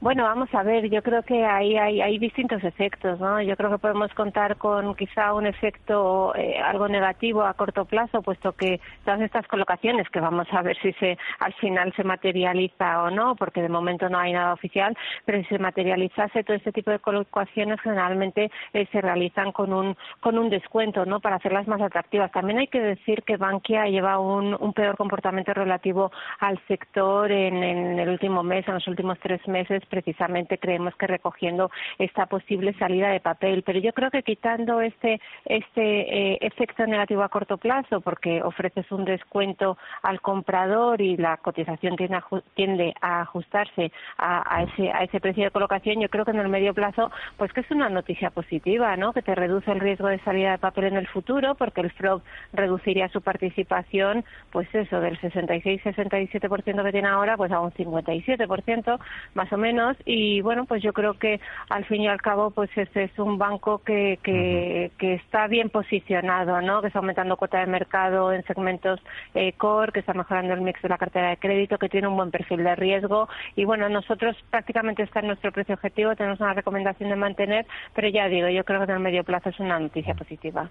Bueno, vamos a ver, yo creo que hay, hay, hay, distintos efectos, ¿no? Yo creo que podemos contar con quizá un efecto eh, algo negativo a corto plazo, puesto que todas estas colocaciones, que vamos a ver si se al final se materializa o no, porque de momento no hay nada oficial, pero si se materializase todo este tipo de colocaciones generalmente eh, se realizan con un con un descuento, ¿no? Para hacerlas más atractivas. También hay que decir que Bankia lleva un, un peor comportamiento relativo al sector en, en el último mes, en los últimos tres meses precisamente creemos que recogiendo esta posible salida de papel. Pero yo creo que quitando este, este eh, efecto negativo a corto plazo, porque ofreces un descuento al comprador y la cotización tiende a, tiende a ajustarse a, ese, a ese precio de colocación, yo creo que en el medio plazo, pues que es una noticia positiva, ¿no? Que te reduce el riesgo de salida de papel en el futuro, porque el FROB reduciría su participación, pues eso, del 66-67% que tiene ahora, pues a un 57% más o menos y bueno pues yo creo que al fin y al cabo pues este es un banco que, que, que está bien posicionado no que está aumentando cuota de mercado en segmentos eh, core que está mejorando el mix de la cartera de crédito que tiene un buen perfil de riesgo. Y bueno nosotros prácticamente está en nuestro precio objetivo tenemos una recomendación de mantener pero ya digo yo creo que en el medio plazo es una noticia positiva